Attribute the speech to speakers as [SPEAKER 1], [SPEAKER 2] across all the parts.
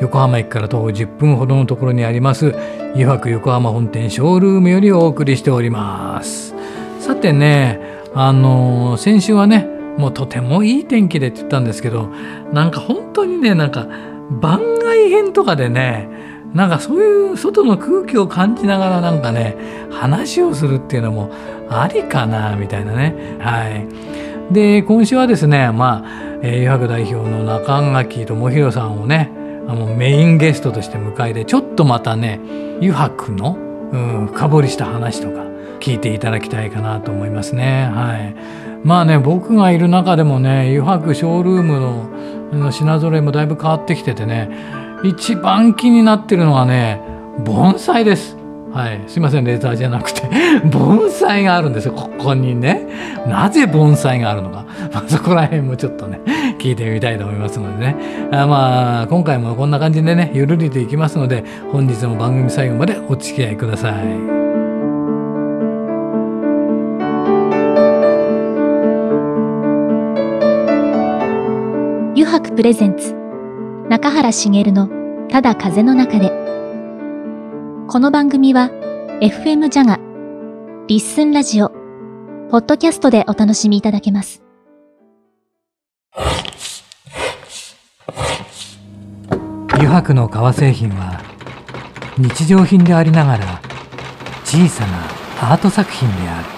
[SPEAKER 1] 横浜駅から徒歩10分ほどのところにあります油白横浜本店ショールームよりお送りしております。さてねあの先週はねもうとてもいい天気でって言ったんですけどなんか本当にねなんか番外編とかでねなんかそういう外の空気を感じながらなんかね話をするっていうのもありかなみたいなね。はい。で今週はですねまあ、えー、油白代表の中垣智弘さんをねあのメインゲストとして迎えてちょっとまたね油白の、うん、深掘りした話とか聞いていただきたいかなと思いますねはいまあね僕がいる中でもね油白ショールームの品揃えもだいぶ変わってきててね一番気になってるのはね盆栽です。はい、すいませんレーザーじゃなくて。盆栽があるんですよここにね。なぜ盆栽があるのか、まあ、そこら辺もちょっとね聞いてみたいと思いますのでね。あまあ今回もこんな感じでねゆるりといきますので本日も番組最後までお付き合いください。
[SPEAKER 2] 油白プレゼンツ。中原茂のただ風の中で。この番組は FM ジャガ、リッスンラジオ、ポッドキャストでお楽しみいただけます。
[SPEAKER 1] 油白の革製品は日常品でありながら小さなアート作品である。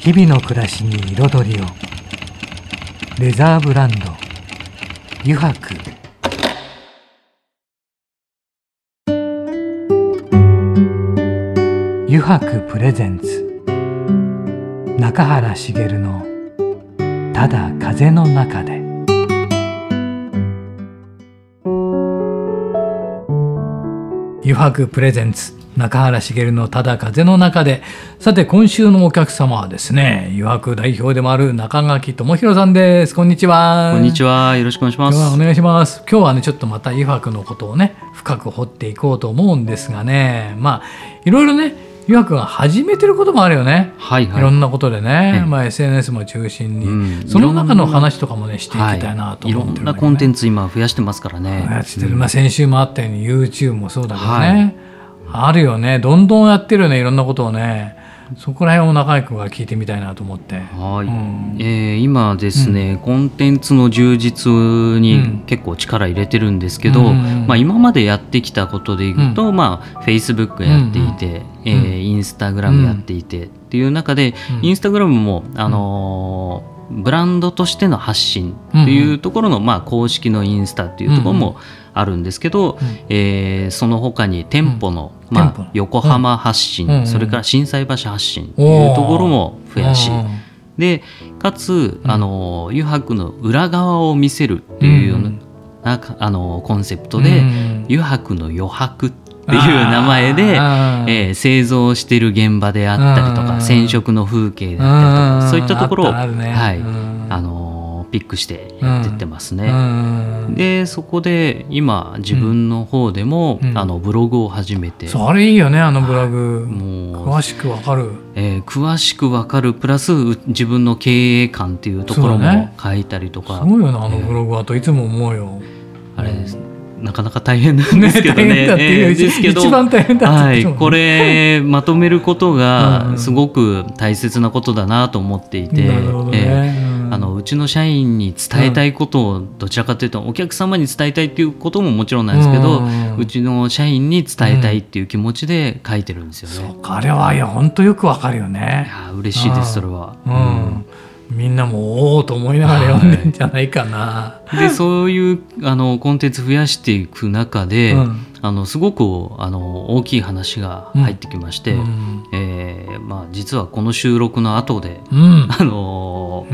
[SPEAKER 1] 日々の暮らしに彩りを。レザーブランド油白。油白プレゼンツ。中原茂の「ただ風の中で」油白プレゼンツ中原茂のただ風の中で。さて今週のお客様はですね油白代表でもある中垣智弘さんです。こんにちは。
[SPEAKER 3] こんにちは。よろしくお願いします。
[SPEAKER 1] お願いします。今日はねちょっとまた油白のことをね深く掘っていこうと思うんですがね。まあいろいろね岩君が始めてることもあるよね、はいはい、いろんなことでね、まあ、SNS も中心に、うん、その中の話とかもねしていきたいなと思ってる、ねはい、い
[SPEAKER 3] ろんなコンテンツ今増やしてますからね。
[SPEAKER 1] やってる、まあ、先週もあったように YouTube もそうだけどね、はい、あるよね。どんどんやってるよね。いろんなことをね。そこら辺を中居君が聞いてみたいなと思って。
[SPEAKER 3] はい。うん、えー、今ですね、うん、コンテンツの充実に結構力入れてるんですけど、うん、まあ今までやってきたことでいくと、まあ Facebook やっていて、えー、インスタグラムやっていてっていう中で、インスタグラムもあのーブランドとしての発信っていうところの、まあ、公式のインスタっていうところもあるんですけど、うん、えー、その他に店舗の、うん、まあ、横浜発信、うん、それから心斎橋発信っていうところも増やし、でかつ、あの油白の裏側を見せるっていうような、あのコンセプトで、油白の余白っていう名前で、えー、製造してる現場であったりとか染色の風景であったりとかそういったところを、ね、はい、あのピックしてやってってますね。うん、でそこで今自分の方でも、うん、あのブログを始めて。
[SPEAKER 1] それいいよねあのブログ、もう詳しくわかる、
[SPEAKER 3] えー、詳しくわかるプラス自分の経営観っていうところも書いたりとか、
[SPEAKER 1] ね、すごいよなあのブログはといつも思うよ、
[SPEAKER 3] あれですねなかなか大変なんですけどね。
[SPEAKER 1] ねですけど、一番大変だ
[SPEAKER 3] はい、これまとめることがすごく大切なことだなと思っていて、ねえーあのうちの社員に伝えたいことをどちらかというと、お客様に伝えたいっていうことももちろんなんですけど、うちの社員に伝えたいっていう気持ちで書いてるんですよね。
[SPEAKER 1] あれはいや本当よくわかるよね。
[SPEAKER 3] いや嬉しいですそれは。うん
[SPEAKER 1] みんなもおおと思いながら読んでんじゃないかな。
[SPEAKER 3] はい、でそういうあのコンテンツ増やしていく中で、うん、あのすごくあの大きい話が入ってきまして、うん、えー、まあ、実はこの収録の後で、うん、あの、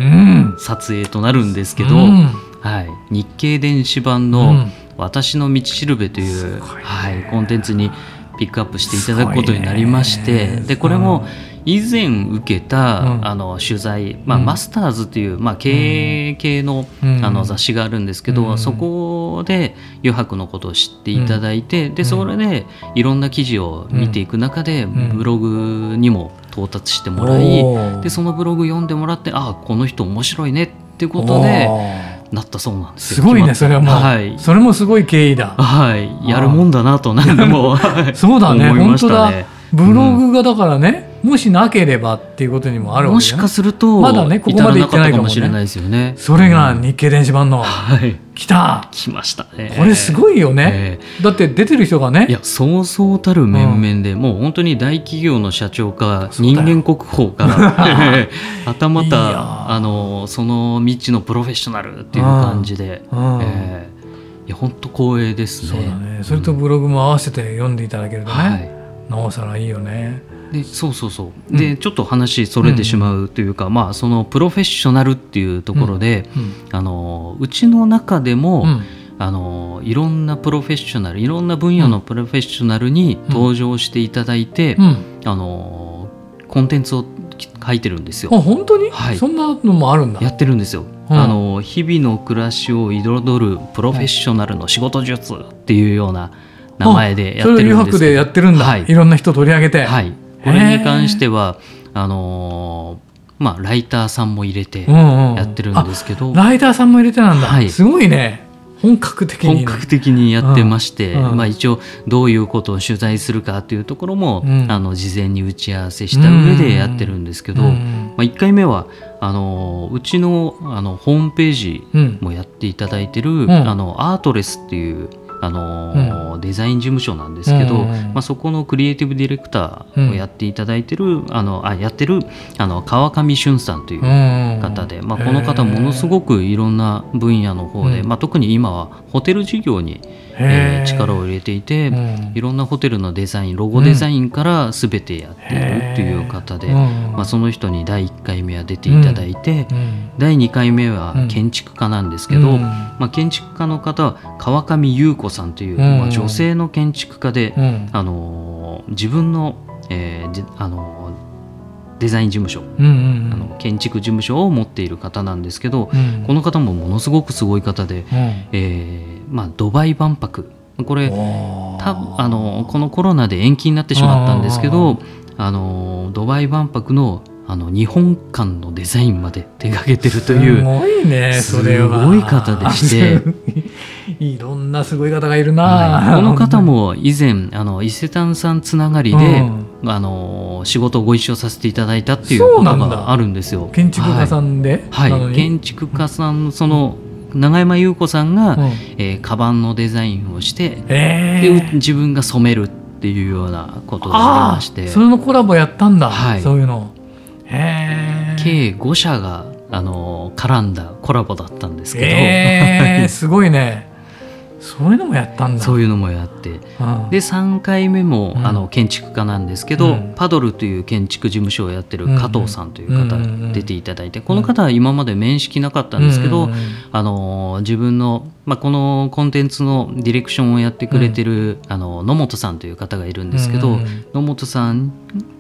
[SPEAKER 3] 撮影となるんですけど、はい、日経電子版の,、私の道しるべ」という、はい、コンテンツにピックアップしていただくことになりましてでこれも以前受けた、
[SPEAKER 1] うん。
[SPEAKER 3] あの取材、まあ
[SPEAKER 1] うん。
[SPEAKER 3] マスターズという、まあ、経営系の,、
[SPEAKER 1] うん。
[SPEAKER 3] あの雑誌があるんですけど、
[SPEAKER 1] うん。
[SPEAKER 3] そこで余白のことを知っていただいて、でそれでいろんな記事を見ていく中で、
[SPEAKER 1] ん。
[SPEAKER 3] ブログにも到達してもらい、でそのブログ読んでもらってああこの人面白いねっていうことでなったそうなんです
[SPEAKER 1] すごいねそれはもう、
[SPEAKER 3] はい。
[SPEAKER 1] それもすごい経緯だ。
[SPEAKER 3] はい、やるもんだなと何度も
[SPEAKER 1] そうだね
[SPEAKER 3] 思いまし
[SPEAKER 1] 本当だ。ブログがだからね、もしなければっていうことにもあるわけじゃない
[SPEAKER 3] もしかすると
[SPEAKER 1] まだねここまで行ってないかも
[SPEAKER 3] しれないですよね。
[SPEAKER 1] それが日経電子版の、
[SPEAKER 3] はい、
[SPEAKER 1] 来た。
[SPEAKER 3] 来ましたね。
[SPEAKER 1] これすごいよね、
[SPEAKER 3] え
[SPEAKER 1] だって出てる人がね。
[SPEAKER 3] えいやそうそうたる面々で、もう本当に大企業の社長か人間国宝か はたまた
[SPEAKER 1] ー。
[SPEAKER 3] あのその道のプロフェッショナルっていう感じで、
[SPEAKER 1] うん。
[SPEAKER 3] ええ。いや本当光栄ですね。
[SPEAKER 1] そうだね。それとブログも合わせて読んでいただけるとね、
[SPEAKER 3] はい。
[SPEAKER 1] なおさらいいよね
[SPEAKER 3] でそうそうそう。で、ちょっと話それてしまうというか、まあそのプロフェッショナルっていうところで、
[SPEAKER 1] うん。
[SPEAKER 3] あのうちの中でも、
[SPEAKER 1] うん。
[SPEAKER 3] あのいろんなプロフェッショナルいろんな分野のプロフェッショナルに登場していただいて、
[SPEAKER 1] うん。
[SPEAKER 3] あのコンテンツを書いてるんですよ。
[SPEAKER 1] あ本当に、
[SPEAKER 3] はい。
[SPEAKER 1] そんなのもあるんだ。
[SPEAKER 3] やってるんですよ、
[SPEAKER 1] うん。
[SPEAKER 3] あの日々の暮らしを彩るプロフェッショナルの仕事術っていうような名前でやってるんです
[SPEAKER 1] それを余白でやってるんだ、
[SPEAKER 3] はい。
[SPEAKER 1] い、ろんな人取り上げて、
[SPEAKER 3] はい、これに関してはあのーまあライターさんも入れて
[SPEAKER 1] うんうん
[SPEAKER 3] やってるんですけど、
[SPEAKER 1] あライターさんも入れてなんだ、
[SPEAKER 3] はい。
[SPEAKER 1] すごいね。本格的にね、
[SPEAKER 3] 本格的にやってまして、
[SPEAKER 1] うんうん。
[SPEAKER 3] まあ、一応どういうことを取材するかっていうところも、
[SPEAKER 1] うん。
[SPEAKER 3] あの事前に打ち合わせした上でやってるんですけど、
[SPEAKER 1] うん
[SPEAKER 3] まあ、1回目はあのうちのあのホームページ
[SPEAKER 1] うん。
[SPEAKER 3] もやっていただいてる、
[SPEAKER 1] ん。
[SPEAKER 3] あのアートレスっていうあの、デザイン事務所なんですけど、
[SPEAKER 1] うん。うんうん
[SPEAKER 3] まあ、そこのクリエイティブディレクターをやっていただいてる、あのあやってるあの川上俊さんという
[SPEAKER 1] うん。
[SPEAKER 3] 方で、まあ、この方ものすごくいろんな分野の方で、
[SPEAKER 1] うん。
[SPEAKER 3] まあ、特に今はホテル事業に、えー力を入れていて、
[SPEAKER 1] うん。
[SPEAKER 3] いろんなホテルのデザインロゴデザインから全てやっているっていう方で、
[SPEAKER 1] うん。
[SPEAKER 3] まあ、その人に第1回目は出ていただいて、
[SPEAKER 1] うん。
[SPEAKER 3] 第2回目は
[SPEAKER 1] うん
[SPEAKER 3] 建築家なんですけど、
[SPEAKER 1] うん。
[SPEAKER 3] まあ、建築家の方は川上優子さんという、
[SPEAKER 1] うん。
[SPEAKER 3] まあ、女性の建築家で、
[SPEAKER 1] うん。
[SPEAKER 3] あのー自分の,、えーじあのーデザイン事務所、
[SPEAKER 1] うんうん。
[SPEAKER 3] あの建築事務所を持っている方なんですけど、
[SPEAKER 1] うん。
[SPEAKER 3] この方もものすごくすごい方で、
[SPEAKER 1] うん。
[SPEAKER 3] えーまあ、ドバイ万博。これたあのこのコロナで延期になってしまったんですけどあのドバイ万博のあの日本館のデザインまで手掛けてるという。
[SPEAKER 1] すごいねそれは。
[SPEAKER 3] すごい方でして。
[SPEAKER 1] いろんなすごい方がいるな、
[SPEAKER 3] はい。この方も以前あの伊勢丹さんつながりで、あの仕事をご一緒させていただいたっていう
[SPEAKER 1] そ
[SPEAKER 3] ことがあるんですよ。
[SPEAKER 1] 建築家さんで、
[SPEAKER 3] はい、はい建築家さんその永山優子さんが、
[SPEAKER 1] うん。
[SPEAKER 3] えーカバンのデザインをして、
[SPEAKER 1] えー、
[SPEAKER 3] 自分が染めるっていうようなことをしてまして。
[SPEAKER 1] それのコラボやったんだ、
[SPEAKER 3] はい。
[SPEAKER 1] そういうの。
[SPEAKER 3] 計5社があの絡んだコラボだったんですけど、
[SPEAKER 1] えー、すごいねそういうのもやったんだ。
[SPEAKER 3] そういうのもやって。
[SPEAKER 1] うん。
[SPEAKER 3] で3回目も、
[SPEAKER 1] うん。
[SPEAKER 3] あの建築家なんですけど、
[SPEAKER 1] うん。
[SPEAKER 3] パドルという建築事務所をやってる加藤さんという方出ていただいて、この方は今まで面識なかったんですけど、あの自分の、まあ、このコンテンツのディレクションをやってくれてる、あの野本さんという方がいるんですけど、野本さん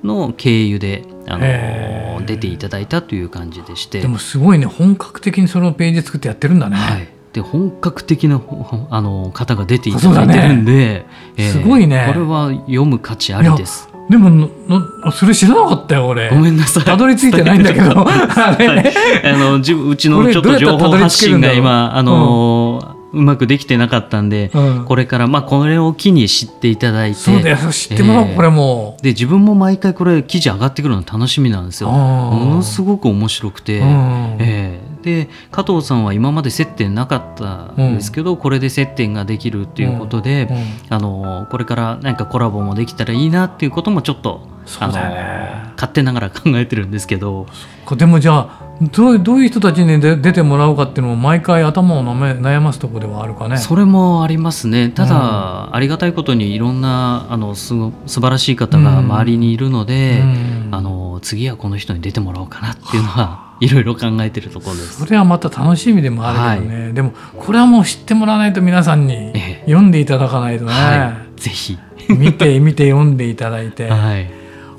[SPEAKER 3] の経由であの出ていただいたという感じでして。
[SPEAKER 1] でもすごいね本格的にそのページ作ってやってるんだね、
[SPEAKER 3] はい、で本格的なほあの方が出ていただいてるんで、えー
[SPEAKER 1] すごいね。
[SPEAKER 3] これは読む価値ありです。
[SPEAKER 1] でもののそれ知らなかったよ俺。
[SPEAKER 3] ごめんなさい。
[SPEAKER 1] たどり着いてないんだけど。あれね。
[SPEAKER 3] あの自分うちのちょっと情報発信が今あの、うまくできてなかったんで、
[SPEAKER 1] うん。
[SPEAKER 3] これからまあこれを機に知っていただいて
[SPEAKER 1] そうだよ。知ってもらおう、
[SPEAKER 3] えー
[SPEAKER 1] これも
[SPEAKER 3] で自分も毎回これ記事上がってくるの楽しみなんですよ。ものすごく面白くて、
[SPEAKER 1] うん。
[SPEAKER 3] えーで加藤さんは今まで接点なかったんですけど、これで接点ができるっていうことで、
[SPEAKER 1] うん
[SPEAKER 3] あのこれから何かコラボもできたらいいなっていうこともちょっと
[SPEAKER 1] そうだよね
[SPEAKER 3] 勝手ながら考えてるんですけど。
[SPEAKER 1] でもじゃあどうどういう人たちに出てもらうかっていうのも毎回頭を悩ますところではあるかね。
[SPEAKER 3] それもありますね。ただ、うん、ありがたいことにいろんなあのす素晴らしい方が周りにいるので、うん、あの次はこの人に出てもらおうかなっていうのはいろいろ考えてるところです。
[SPEAKER 1] それはまた楽しみでもあるけどね、はい、でもこれはもう知ってもらわないと皆さんに読んでいただかないとね、は
[SPEAKER 3] い、ぜひ。
[SPEAKER 1] 見て見て読んでいただいて、はい、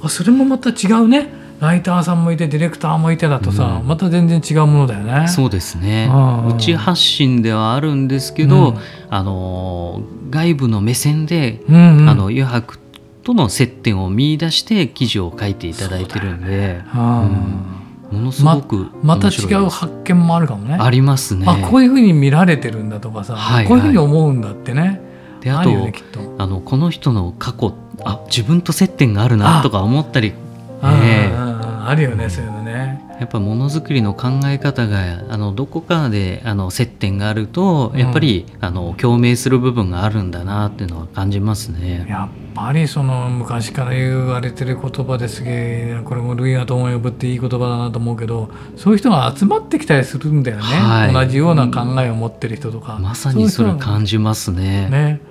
[SPEAKER 1] あそれもまた違うね。ライターさんもいてディレクターもいてだとさ、うん、また全然違うものだよね。
[SPEAKER 3] そうですね、うち発信ではあるんですけど、うん、あの外部の目線で、うんうん、あの余白との接点を見出して記事を書いていただいてるんで。ものすごく
[SPEAKER 1] また違う発見もあるかもね。
[SPEAKER 3] ありますね。
[SPEAKER 1] あこういうふうに見られてるんだとかさ、はいはい、こういうふうに思うんだってね。
[SPEAKER 3] であと、ね、あのこの人の過去あ自分と接点があるなとか思ったり
[SPEAKER 1] えー、あるよねそういうのね
[SPEAKER 3] やっぱものづくりの考え方があのどこかであの接点があるとやっぱり、うん、あの共鳴する部分があるんだなっていうのは感じますね。
[SPEAKER 1] やっぱりその昔から言われてる言葉ですげえこれも類が友呼ぶっていい言葉だなと思うけどそういう人が集まってきたりするんだよね、はい、同じような考えを持ってる人とか、
[SPEAKER 3] まさにそれ感じますね。
[SPEAKER 1] ね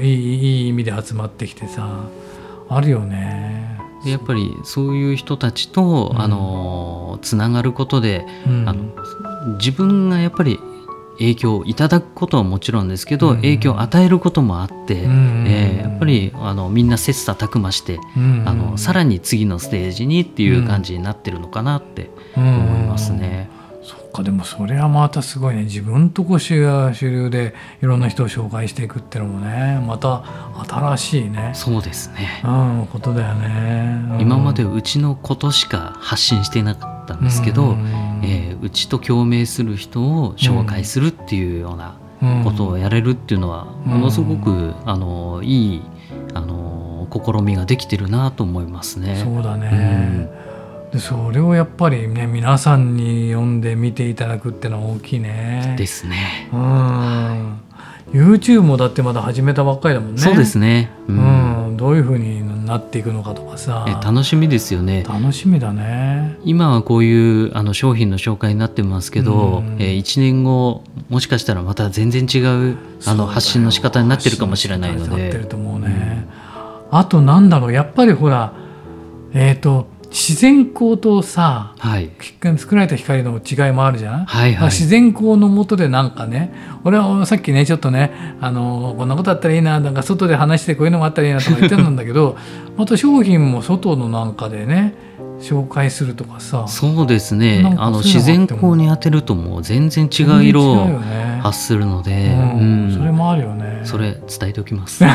[SPEAKER 1] いいいい意味で集まってきてさあるよね
[SPEAKER 3] やっぱりそういう人たちと、うん、あのつながることで、うん、あの自分がやっぱり影響をいただくことはもちろんですけど、うん、影響を与えることもあって、うん、えー、やっぱりあのみんな切磋琢磨して、うん、あのさらに次のステージにっていう感じになってるのかなって思いますね。
[SPEAKER 1] かでもそれはまたすごいね。自分とこ主が主流でいろんな人を紹介していくっていうのもねまた新しいね。
[SPEAKER 3] そうですね、
[SPEAKER 1] うん、ことだよね、
[SPEAKER 3] うん、今までうちのことしか発信していなかったんですけど、うん、えー、うちと共鳴する人を紹介するっていうようなことをやれるっていうのはものすごく、あのいいあの試みができてるなと思いますね。
[SPEAKER 1] そうだね、でそれをやっぱりね皆さんに読んで見ていただくっていうのは大きいね。
[SPEAKER 3] ですね。
[SPEAKER 1] うん。YouTube もだってまだ始めたばっかりだもんね。
[SPEAKER 3] そうですね。
[SPEAKER 1] うん、うん、どういうふうになっていくのかとかさ。
[SPEAKER 3] 楽しみですよね。
[SPEAKER 1] 楽しみだね。
[SPEAKER 3] 今はこういうあの商品の紹介になってますけど、うん、えー、1年後もしかしたらまた全然違うあの発信の仕方になってるかもしれないので。なってると思うね。
[SPEAKER 1] うん、あとなんだろうやっぱりほらえっ、ー、と。自然光とさ、はい、作られた光の違いもあるじゃん、はいはい、自然光のもとでなんかね俺はさっきねちょっとねあのこんなことあったらいいななんか外で話してこういうのもあったらいいなとか言ってたんだけど また商品も外のなんかでね紹介するとかさ。
[SPEAKER 3] そうですね。あの自然光に当てるともう全然違う色を発するので、ね
[SPEAKER 1] うん、それもあるよね
[SPEAKER 3] それ伝えておきます。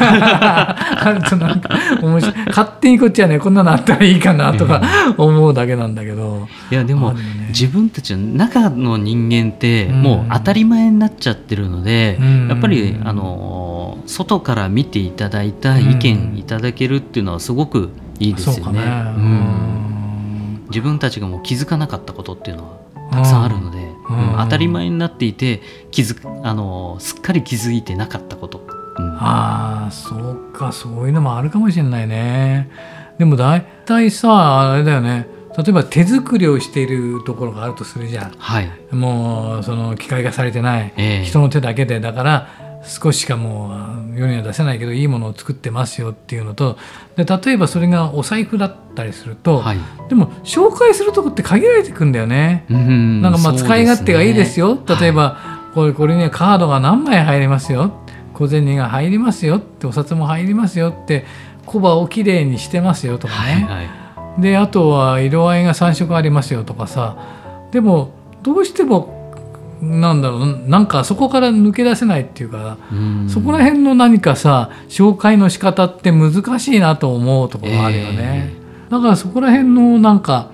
[SPEAKER 1] 勝手にこっちはねこんなのあったらいいかなとか思うだけなんだけど、
[SPEAKER 3] いやでも、ね、自分たちの中の人間ってもう当たり前になっちゃってるので、うん、やっぱりあの外から見ていただいた意見いただけるっていうのはすごくいいですよね。ね。うん。自分たちがもう気づかなかったことっていうのはたくさんあるので、うん。うん、当たり前になっていて気づあのすっかり気づいてなかったこと、
[SPEAKER 1] うん、ああそうかそういうのもあるかもしれないね。でも大体さあれだよね。例えば手作りをしているところがあるとするじゃん、はい、もうその機械化されてない、えー、人の手だけで。だから少ししかもう世には出せないけどいいものを作ってますよっていうのとで例えばそれがお財布だったりすると、はい、でも紹介するとこって限られてくんだよね。んなんかまあ使い勝手がいいですよ、ね、例えば、はい、これこれにはカードが何枚入りますよ。小銭が入りますよ。ってお札も入りますよって小刃をきれいにしてますよとかね、はいはい、であとは色合いが3色ありますよとかさ。でもどうしてもなんだろうなんかそこから抜け出せないっていうかそこら辺の何かさ紹介の仕方って難しいなと思うところがあるよね、えー、だからそこら辺のなんか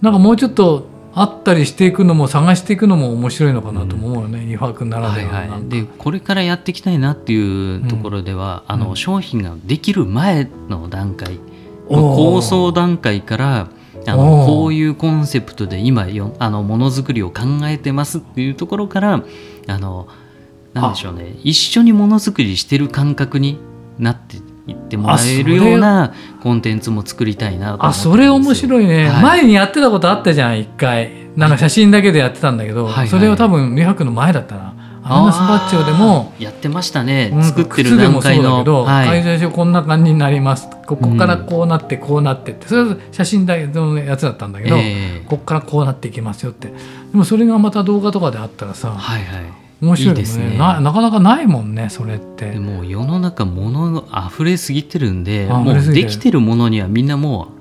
[SPEAKER 1] なんかもうちょっとあったりしていくのも探していくのも面白いのかなと思うよね、うん、イファ君ならでは、はいはい、
[SPEAKER 3] でこれからやっていきたいなっていうところでは、うん、あの商品ができる前の段階、構想段階からあのこういうコンセプトで今よあのものづくりを考えてますっていうところからあのなんでしょうね。一緒にものづくりしてる感覚になって行ってもらえるようなコンテンツも作りたいなと
[SPEAKER 1] あそれ面白いね、はい、前にやってたことあったじゃん一回。なんか写真だけでやってたんだけど、はいはい、それは多分美白の前だったなアナスバッチョでも
[SPEAKER 3] やってましたね。作ってる段階の、
[SPEAKER 1] はい、解消こんな感じになります。ここからこうなってこうなってって、それは写真だけのやつだったんだけど、えー、ここからこうなっていきますよって。でもそれがまた動画とかであったらさ、はいはい、面白いですね。ななかなかないもんねそれって。
[SPEAKER 3] もう世の中物が溢れすぎてるんでもうできてるものにはみんなもう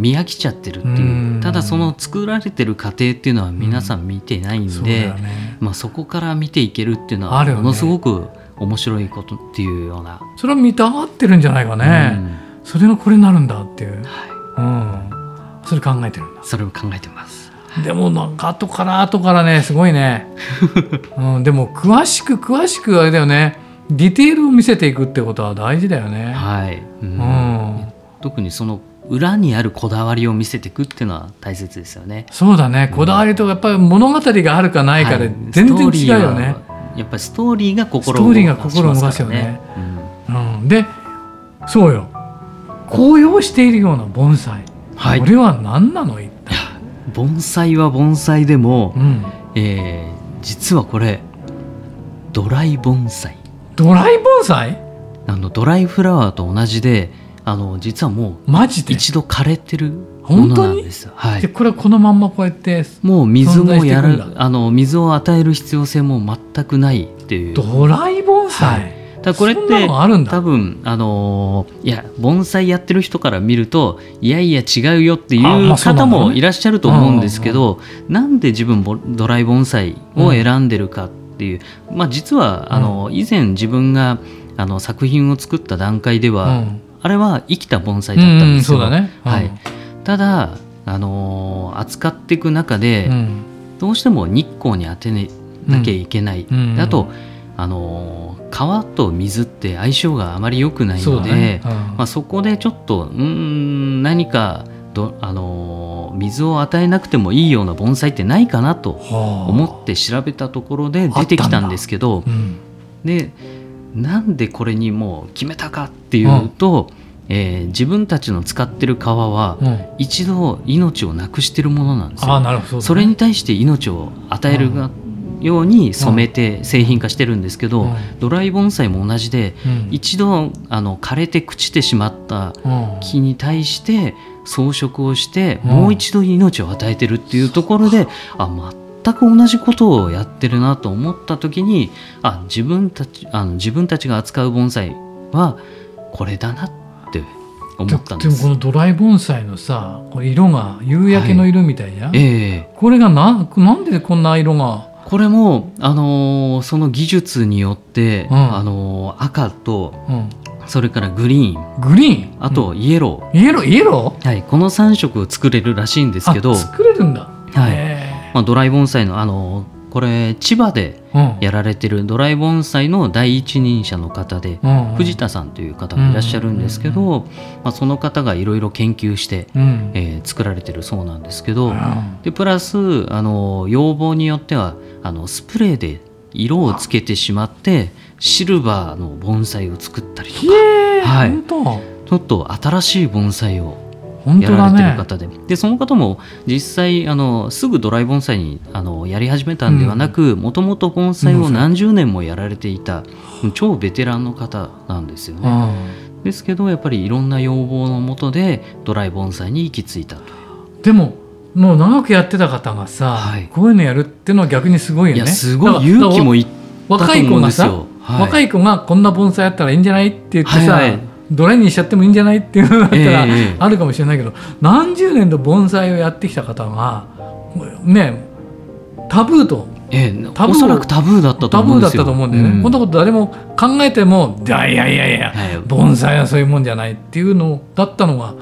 [SPEAKER 3] 見飽きちゃってるっていう。ただその作られてる過程っていうのは皆さん見てないんで、うんそね、まあ、そこから見ていけるっていうのはものすごく面白いことっていうような、
[SPEAKER 1] それは見たがってるんじゃないかね、うん、それがこれになるんだっていう、はい。うん、それ考えてるんだ。
[SPEAKER 3] それを考えてます。
[SPEAKER 1] でもなんか後から後からねすごいね、うん、でも詳しく詳しくあれだよね。ディテールを見せていくってことは大事だよね。
[SPEAKER 3] はい、うん、特にその裏にあるこだわりを見せていくっていうのは大切ですよね。
[SPEAKER 1] そうだね、こだわりとやっぱり物語があるかない。かで全然違うよね。
[SPEAKER 3] はい、やっぱりストーリーが
[SPEAKER 1] 心を動かす、ね、ストーリーが心を動かすよね。うん、うん、でそうよ。紅葉しているような盆栽、はい、これは何なの一体？
[SPEAKER 3] 盆栽は盆栽でも、うん、えー、実はこれドライ盆栽。
[SPEAKER 1] ドライ盆栽？
[SPEAKER 3] あのドライフラワーと同じであの実はもう
[SPEAKER 1] マジで？
[SPEAKER 3] 一度枯れてるものなんです。
[SPEAKER 1] はい、でこれはこのまんまこうやって
[SPEAKER 3] もう水もやるあの水を与える必要性も全くないっていう。
[SPEAKER 1] ドライ盆栽、はい。
[SPEAKER 3] だこれって多分あのー、いや盆栽やってる人から見るといやいや違うよっていう方もいらっしゃると思うんですけど、なんで自分ドライ盆栽を選んでるかっていう、うん、まあ、実はあの以前自分があの作品を作った段階では、うんあれは生きた盆栽だったんですよ。ね。はい、ただ、あのー、扱っていく中で、うん、どうしても日光に当てなきゃいけない、うん、あと、あのー、川と水って相性があまり良くないので、ね。うん、まあ、そこでちょっとうん何かど、あのー、水を与えなくてもいいような盆栽ってないかなと思って調べたところで出てきたんですけど、でなんでこれにもう決めたかっていうと、うん、えー、自分たちの使ってる革は一度命をなくしてるものなんですよ。ね、それに対して命を与えるが、ように染めて製品化してるんですけど、うん、ドライ盆栽も同じで、うん、一度あの枯れて朽ちてしまった木に対して装飾をして、もう一度命を与えてるっていうところで、あ全く同じことをやってるなと思った時にあ自分たちあの自分たちが扱う盆栽はこれだなって思ったんです。
[SPEAKER 1] でもこのドライ盆栽のさこれ色が夕焼けの色みたいじゃん、はい、え。ー、これがななんでこんな色が？
[SPEAKER 3] これも、あのー、その技術によって、うん、あのー、赤と、うん、それからグリーン。
[SPEAKER 1] グリーン？
[SPEAKER 3] あとイエロ
[SPEAKER 1] ー、イエロー？イエロ
[SPEAKER 3] ー？はいこの3色を作れるらしいんですけど。
[SPEAKER 1] 作れるんだ。
[SPEAKER 3] はいまあ、ドライ盆栽のあのこれ千葉でやられてるドライ盆栽の第一人者の方で、藤田さんという方がいらっしゃるんですけど、まあ、その方がいろいろ研究して、えー、作られてるそうなんですけど、でプラスあの要望によってはあのスプレーで色をつけてしまってシルバーの盆栽を作ったりとか、はい、ちょっと新しい盆栽をやられてる方で,、でその方も実際あのすぐドライ盆栽にあのやり始めたんではなくもともと盆栽を何十年もやられていた、超ベテランの方なんですよね。ですけどやっぱりいろんな要望のもとでドライ盆栽に行き着いたと
[SPEAKER 1] でももう長くやってた方がさ、はい、こういうのやるっていうのは逆にすごいよね。
[SPEAKER 3] すごい勇気もいったと思うんですよ。
[SPEAKER 1] 若い子がさ、はい、若い子がこんな盆栽やったらいいんじゃないって言ってさ、はいはいドライにしちゃってもいいんじゃない？っていうのだったらあるかもしれないけど、何十年と盆栽をやってきた方がねタブーと。
[SPEAKER 3] ええ、タブーおそらくタブーだったと思うんですよ。タブーだったと思うん
[SPEAKER 1] だよね、うん、こんなこと誰も考えてもいやいやいやいや、盆栽はそういうもんじゃないっていうのだったのが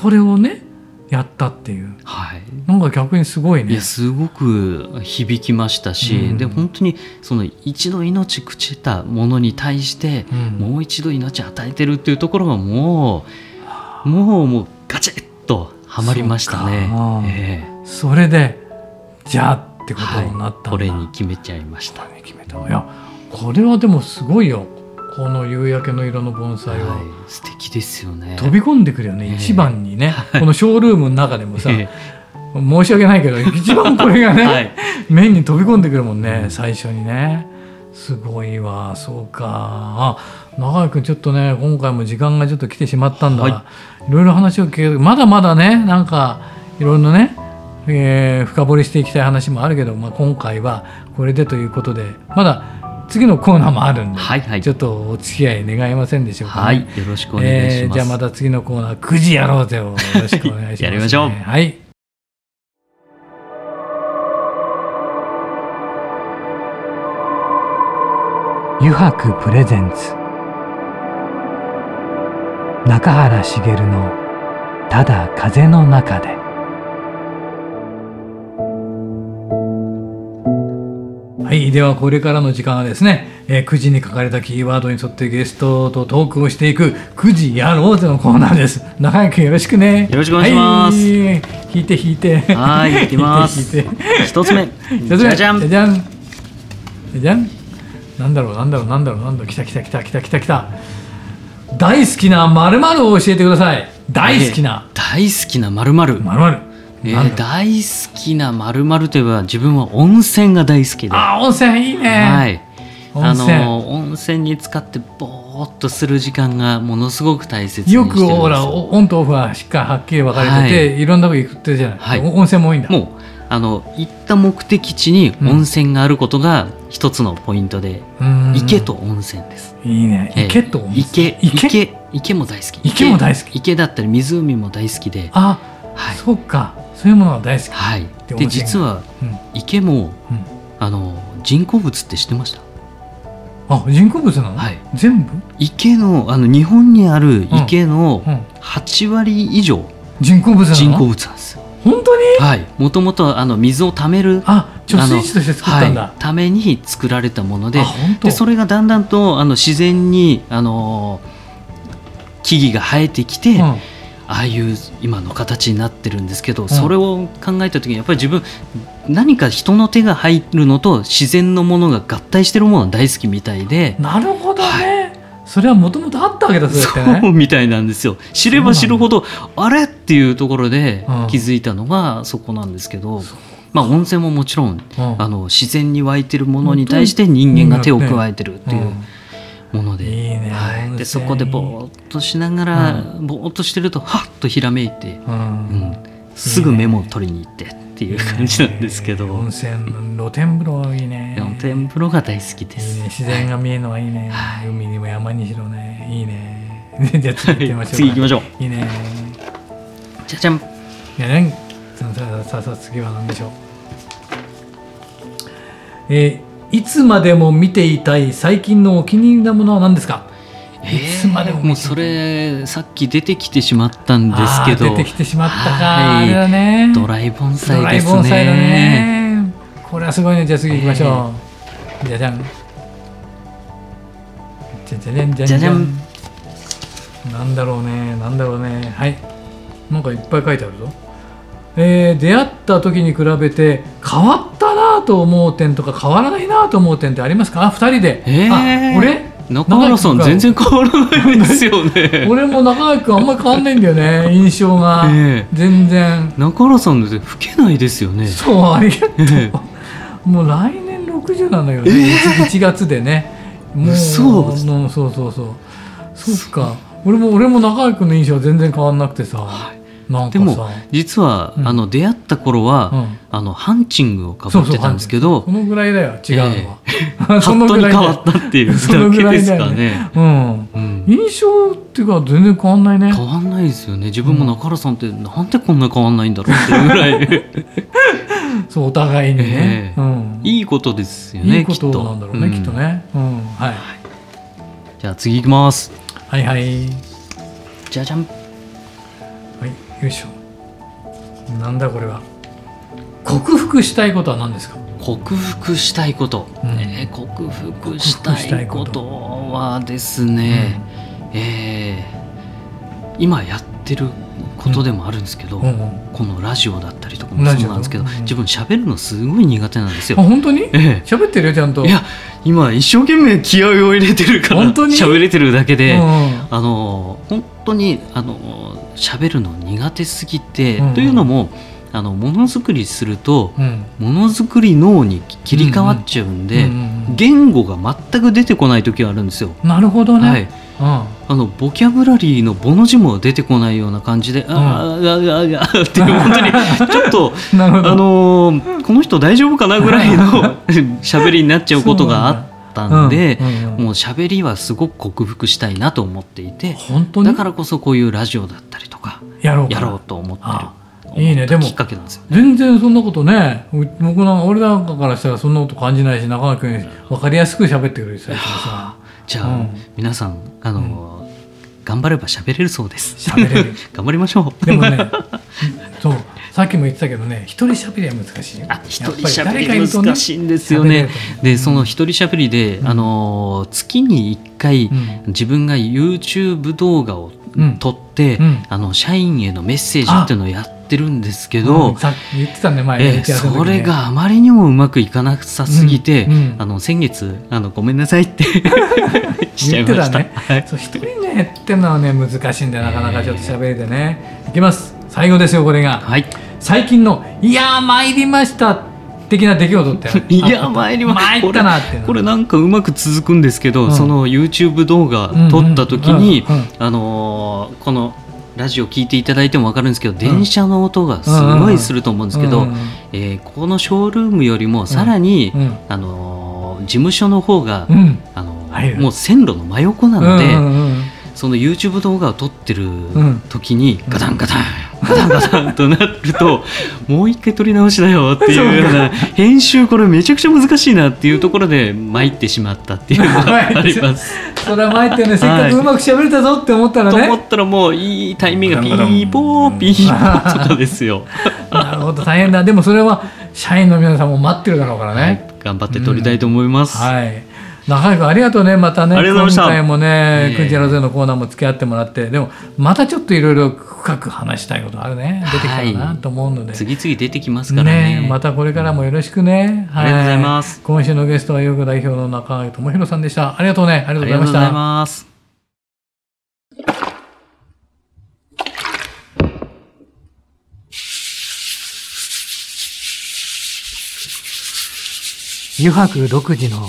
[SPEAKER 1] これをねやったっていう、はい、なんか逆にすごいね。
[SPEAKER 3] いやすごく響きましたし、うん、で本当にその一度命朽ちたものに対して、もう一度命与えてるっていうところがもうもうもうガチッとはまりましたね。
[SPEAKER 1] そ,、えー、それでじゃあってことになった、はい、
[SPEAKER 3] これに決めちゃいました。
[SPEAKER 1] 決めたいやこれはでもすごいよこの夕焼けの色の盆栽は、
[SPEAKER 3] はい、素敵ですよね。
[SPEAKER 1] 飛び込んでくるよね、
[SPEAKER 3] ええ。
[SPEAKER 1] 一番にね。このショールームの中でもさ、
[SPEAKER 3] え
[SPEAKER 1] 申し訳ないけど一番これがね、
[SPEAKER 3] え はい。
[SPEAKER 1] 目に飛び込んでくるもんね最初にね。すごいわそうか。あ永井君ちょっとね今回も時間がちょっと来てしまったんだ、、
[SPEAKER 3] はい
[SPEAKER 1] ろいろ話を聞ける。まだまだねなんかいろいろね、えー深掘りしていきたい話もあるけど、まあ、今回はこれでということでまだ次のコーナーもあるんで、
[SPEAKER 3] はいはい。
[SPEAKER 1] ちょっとお付き合い願えませんでしょうか、ね、
[SPEAKER 3] はいよろしくお願いします、
[SPEAKER 1] えーじゃあまた次のコーナー9時やろうぜをよろしくお願いします、
[SPEAKER 3] やりましょう。
[SPEAKER 1] はい。油白プレゼンツ。中原茂の「ただ風の中で」い、ではこれからの時間はですね、えー、9時に書かれたキーワードに沿ってゲストとトークをしていく9時やろうぜのコーナーです。中井くんよろしくね。
[SPEAKER 3] よろしくお願いします
[SPEAKER 1] はい、引いて引いて。
[SPEAKER 3] はいいきます一つ目
[SPEAKER 1] 一つ目
[SPEAKER 3] じゃじゃん
[SPEAKER 1] じゃじゃん。じゃじゃん。なんだろうなんだろうなんだろうなんだろう来た来た来た来た来た来た。大好きなまるまるを教えてください。大好きな
[SPEAKER 3] えー大好きなまるまる
[SPEAKER 1] まるまる。
[SPEAKER 3] えー大好きなまるまるといえば自分は温泉が大好きで。
[SPEAKER 1] あ温泉いいね。
[SPEAKER 3] はい。あ
[SPEAKER 1] 温泉。
[SPEAKER 3] の温泉に使ってぼーっとする時間がものすごく大切
[SPEAKER 1] よくほらおオンとオフはしっかりはっきり分かれてて、、
[SPEAKER 3] はい。
[SPEAKER 1] ろんなとこ行ってるじゃない、
[SPEAKER 3] はい。
[SPEAKER 1] お温泉も多いんだ。
[SPEAKER 3] もうあの行った目的地に温泉があることが一つのポイントで、
[SPEAKER 1] うん。
[SPEAKER 3] 池と温泉です。
[SPEAKER 1] いいね。
[SPEAKER 3] えー
[SPEAKER 1] 池と温泉。
[SPEAKER 3] 池
[SPEAKER 1] 池？
[SPEAKER 3] 池池も大好き。
[SPEAKER 1] 池も大好き。
[SPEAKER 3] 池だったり湖も大好きで。
[SPEAKER 1] あ、
[SPEAKER 3] はい。
[SPEAKER 1] そっかそういうものが大好き、
[SPEAKER 3] はい。
[SPEAKER 1] で
[SPEAKER 3] 実は
[SPEAKER 1] うん。
[SPEAKER 3] 池も
[SPEAKER 1] うん、
[SPEAKER 3] あの人工物って知ってました？
[SPEAKER 1] あ人工物なの、
[SPEAKER 3] はい。
[SPEAKER 1] 全部、
[SPEAKER 3] 池のあの日本にある池の
[SPEAKER 1] うん、
[SPEAKER 3] 8割以上
[SPEAKER 1] 人工物なの？
[SPEAKER 3] 人工物なんです。よ
[SPEAKER 1] 本当に？
[SPEAKER 3] はい。もともとあの水をためる
[SPEAKER 1] あ貯水池として作ったんだ、
[SPEAKER 3] はい、ために作られたものででそれがだんだんとあの自然にあの木々が生えてきて、
[SPEAKER 1] うん
[SPEAKER 3] ああいう今の形になってるんですけど、
[SPEAKER 1] ん。
[SPEAKER 3] それを考えた時にやっぱり自分何か人の手が入るのと自然のものが合体してるものが大好きみたいで。
[SPEAKER 1] なるほどね、それはもともとあったわけだそうね。
[SPEAKER 3] みたいなんですよ。知れば知るほどあれっていうところで
[SPEAKER 1] うん。
[SPEAKER 3] 気づいたのがそこなんですけど、まあ、温泉ももちろん
[SPEAKER 1] うん。
[SPEAKER 3] あの自然に湧いてるものに対して人間が手を加えてるっていうもので,、
[SPEAKER 1] いいね
[SPEAKER 3] はい、でそこでぼーっとしながら、ぼーっとしてるとはっとひらめいて、
[SPEAKER 1] うん、
[SPEAKER 3] うん、すぐメモを取りに行ってっていう感じなんですけど、
[SPEAKER 1] 温泉露天風呂いいね。
[SPEAKER 3] 露天風呂が大好きで
[SPEAKER 1] いい
[SPEAKER 3] す。
[SPEAKER 1] ね。自然が見えるのはいいね、
[SPEAKER 3] はい。
[SPEAKER 1] 海にも山にしろね。いいね。じゃあ次行ってみましょうか。
[SPEAKER 3] 次行きましょう。
[SPEAKER 1] いいね。
[SPEAKER 3] じゃじゃん。
[SPEAKER 1] いやねさあさあさあ次は何でしょう。えーいつまでも見ていたい最近のお気に入りなものは何ですか？いつまでも
[SPEAKER 3] もうそれさっき出てきてしまったんですけど。
[SPEAKER 1] 出てきてしまったか、
[SPEAKER 3] はい。
[SPEAKER 1] ね。
[SPEAKER 3] ドライ盆
[SPEAKER 1] ド
[SPEAKER 3] 栽ですね。
[SPEAKER 1] ね。これはすごいね。じゃあ次行きましょう、じゃじゃん。じゃじゃじゃんじゃん。
[SPEAKER 3] じゃじゃん。
[SPEAKER 1] なんだろうね。なんだろうね。はい。なんかいっぱい書いてあるぞ。えー出会った時に比べて変わったなと思う点とか変わらないなと思う点ってありますか？あ二人で、
[SPEAKER 3] えー。
[SPEAKER 1] あ俺？
[SPEAKER 3] 中原さん全然変わらないですよね。
[SPEAKER 1] 俺も中垣君あんまり変わんないんだよね印象が、
[SPEAKER 3] ええ。
[SPEAKER 1] 全然。
[SPEAKER 3] 中原さんだって老けないですよね。
[SPEAKER 1] そうありがとう、
[SPEAKER 3] え
[SPEAKER 1] もう来年60なんだよね、1, 月でね。もう
[SPEAKER 3] 嘘
[SPEAKER 1] もうそうそうそう。そっか。俺も俺も中垣君の印象は全然変わんなくてさ、なんかさ
[SPEAKER 3] でも実は、
[SPEAKER 1] うん。
[SPEAKER 3] あの出会った頃は、
[SPEAKER 1] うん。
[SPEAKER 3] あのハンチングをかぶってたんですけど
[SPEAKER 1] そのぐらいだよ違うのは、
[SPEAKER 3] ハ
[SPEAKER 1] そ
[SPEAKER 3] ットに変
[SPEAKER 1] のぐらいだよ。
[SPEAKER 3] わったっていうだけですかね。
[SPEAKER 1] うん
[SPEAKER 3] うん。
[SPEAKER 1] 印象っていうか全然変わんないね。
[SPEAKER 3] 変わんないですよね。自分も中原さんってなんでこんな変わんないんだろうっていうぐらい。
[SPEAKER 1] そうお互いにね。
[SPEAKER 3] え、え。
[SPEAKER 1] うん、
[SPEAKER 3] いいことですよね
[SPEAKER 1] いいことなんだろうねきっと、ね、うん、はい。
[SPEAKER 3] じゃあ次行きます。
[SPEAKER 1] はいはい。
[SPEAKER 3] じゃじゃん。
[SPEAKER 1] はい、よいしょ。なんだこれは。克服したいことは何ですか？
[SPEAKER 3] 克服したいこと、
[SPEAKER 1] うん
[SPEAKER 3] えー克服した
[SPEAKER 1] い
[SPEAKER 3] い
[SPEAKER 1] こ
[SPEAKER 3] こととはですね、えー今やってることでもあるんですけど、
[SPEAKER 1] うんうん。
[SPEAKER 3] このラジオだったりとかもそうなんですけど、
[SPEAKER 1] ラジオうん。
[SPEAKER 3] 自分喋るのすごい苦手なんですよ。
[SPEAKER 1] あ本当に？
[SPEAKER 3] ええ。
[SPEAKER 1] 喋ってるよちゃんと。
[SPEAKER 3] いや今一生懸命気合を入れてるから
[SPEAKER 1] 本当に？
[SPEAKER 3] 喋れてるだけで、
[SPEAKER 1] うんうん。
[SPEAKER 3] あの本当にあの喋るの苦手すぎて、
[SPEAKER 1] うんうん。
[SPEAKER 3] というのもあのものづくりすると
[SPEAKER 1] うん。
[SPEAKER 3] ものづくり脳に切り替わっちゃうんで、
[SPEAKER 1] うんうんうん
[SPEAKER 3] 言語が全く出てこない時があるんですよ。
[SPEAKER 1] なるほどね、
[SPEAKER 3] はい、
[SPEAKER 1] うん
[SPEAKER 3] あのボキャブラリーのボの字も出てこないような感じで、あーあーあーあーっていう本当に ちょっとあのーこの人大丈夫かなぐらいの 喋りになっちゃうことがあったんで
[SPEAKER 1] うんうんうん
[SPEAKER 3] もう喋りはすごく克服したいなと思っていて
[SPEAKER 1] 本当に？
[SPEAKER 3] だからこそこういうラジオだったりとか
[SPEAKER 1] やろうか。
[SPEAKER 3] やろうと思って
[SPEAKER 1] あ
[SPEAKER 3] る
[SPEAKER 1] いいね。でも
[SPEAKER 3] きっかけなんですよね。
[SPEAKER 1] 全然そんなことねう僕なんか俺なんかからしたらそんなこと感じないし中川君分かりやすく喋ってくれる人だからさ
[SPEAKER 3] じゃあ、
[SPEAKER 1] うん。
[SPEAKER 3] 皆さんあのー頑張れば喋れるそうです。
[SPEAKER 1] 喋れる。
[SPEAKER 3] 頑張りましょう。
[SPEAKER 1] でもねそうさっきも言ってたけどね一人喋りは難しいよ。
[SPEAKER 3] あ一人喋り難しいんですよね。でその一人喋りで、
[SPEAKER 1] うん。
[SPEAKER 3] あのー月に1回、
[SPEAKER 1] うん。
[SPEAKER 3] 自分が YouTube 動画を
[SPEAKER 1] うん。
[SPEAKER 3] 撮って、
[SPEAKER 1] うん。
[SPEAKER 3] あの社員へのメッセージっていうのをやってるんですけど、
[SPEAKER 1] うんさっき言ってたね前
[SPEAKER 3] えーそれがあまりにもうまくいかなさすぎて、
[SPEAKER 1] うん。うん
[SPEAKER 3] あの先月あのごめんなさいって しちゃいました。
[SPEAKER 1] 言ってたね
[SPEAKER 3] はい。
[SPEAKER 1] そう一人ねってのはね難しいんでなかなかちょっと喋りでね。いきます。最後ですよこれが。
[SPEAKER 3] はい、
[SPEAKER 1] 最近の「いやー参りました」的な出来事って
[SPEAKER 3] いや参りま
[SPEAKER 1] 参ったなって
[SPEAKER 3] これなんかうまく続くんですけど、
[SPEAKER 1] うん。
[SPEAKER 3] その YouTube 動画撮った時に、あのーこのラジオ聞いていただいても分かるんですけど、電車の音がすごいすると思うんですけど、
[SPEAKER 1] うんうんうん
[SPEAKER 3] えーここのショールームよりもさらに、
[SPEAKER 1] うん。
[SPEAKER 3] あのー事務所の方が、
[SPEAKER 1] うん。
[SPEAKER 3] あのーもう線路の真横なので、
[SPEAKER 1] うんうんうん
[SPEAKER 3] その YouTube 動画を撮ってる時にガタンガタンガタンガタンとなると もう一回撮り直しだよっていうような編集これめちゃくちゃ難しいなっていうところで参ってしまったっていうのがあります。
[SPEAKER 1] それは前ってねせっかくうまく喋れたぞって思ったら
[SPEAKER 3] と
[SPEAKER 1] ね、
[SPEAKER 3] 思ったらもういいタイミングがピーポーピーポーとかですよ。
[SPEAKER 1] なるほど大変だ。でもそれは社員の皆さんも待ってるだろうから
[SPEAKER 3] はい。
[SPEAKER 1] ね、
[SPEAKER 3] 頑張って撮りたいと思います。
[SPEAKER 1] はい中井君ありがとうね。またね
[SPEAKER 3] ありがとうございました。
[SPEAKER 1] 今回もね
[SPEAKER 3] いえいえ「
[SPEAKER 1] くんちゃらぜ」のコーナーも付き合ってもらって。でもまたちょっといろいろ深く話したいことあるね。出てきたらなと思うので、
[SPEAKER 3] 次々出てきますからね。
[SPEAKER 1] またこれからもよろしくね、
[SPEAKER 3] ありがとうございます。
[SPEAKER 1] 今週のゲストはよく代表の中井智弘さんでした。ありがとうね。あり
[SPEAKER 3] あ
[SPEAKER 1] がとうございました。
[SPEAKER 3] りがとうございます。
[SPEAKER 1] 油白独自の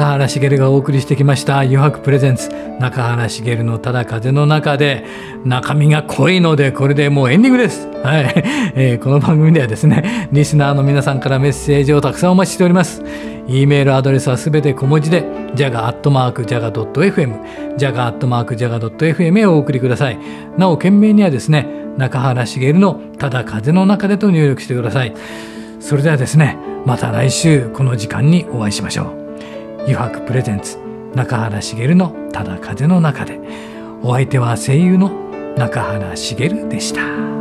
[SPEAKER 1] 中原茂がお送りしてきました「余白プレゼンツ。中原茂のただ風の中で」中身が濃いのでこれでもうエンディングです、はい。えーこの番組ではですねリスナーの皆さんからメッセージをたくさんお待ちしております。e メールアドレスはすべて小文字で jaga.jaga.fm jaga.jaga.fm へお送りください。なお件名にはですね中原茂のただ風の中でと入力してください。それではですねまた来週この時間にお会いしましょう。油白プレゼンツ中原茂のただ風の中でお相手は声優の中原茂でした。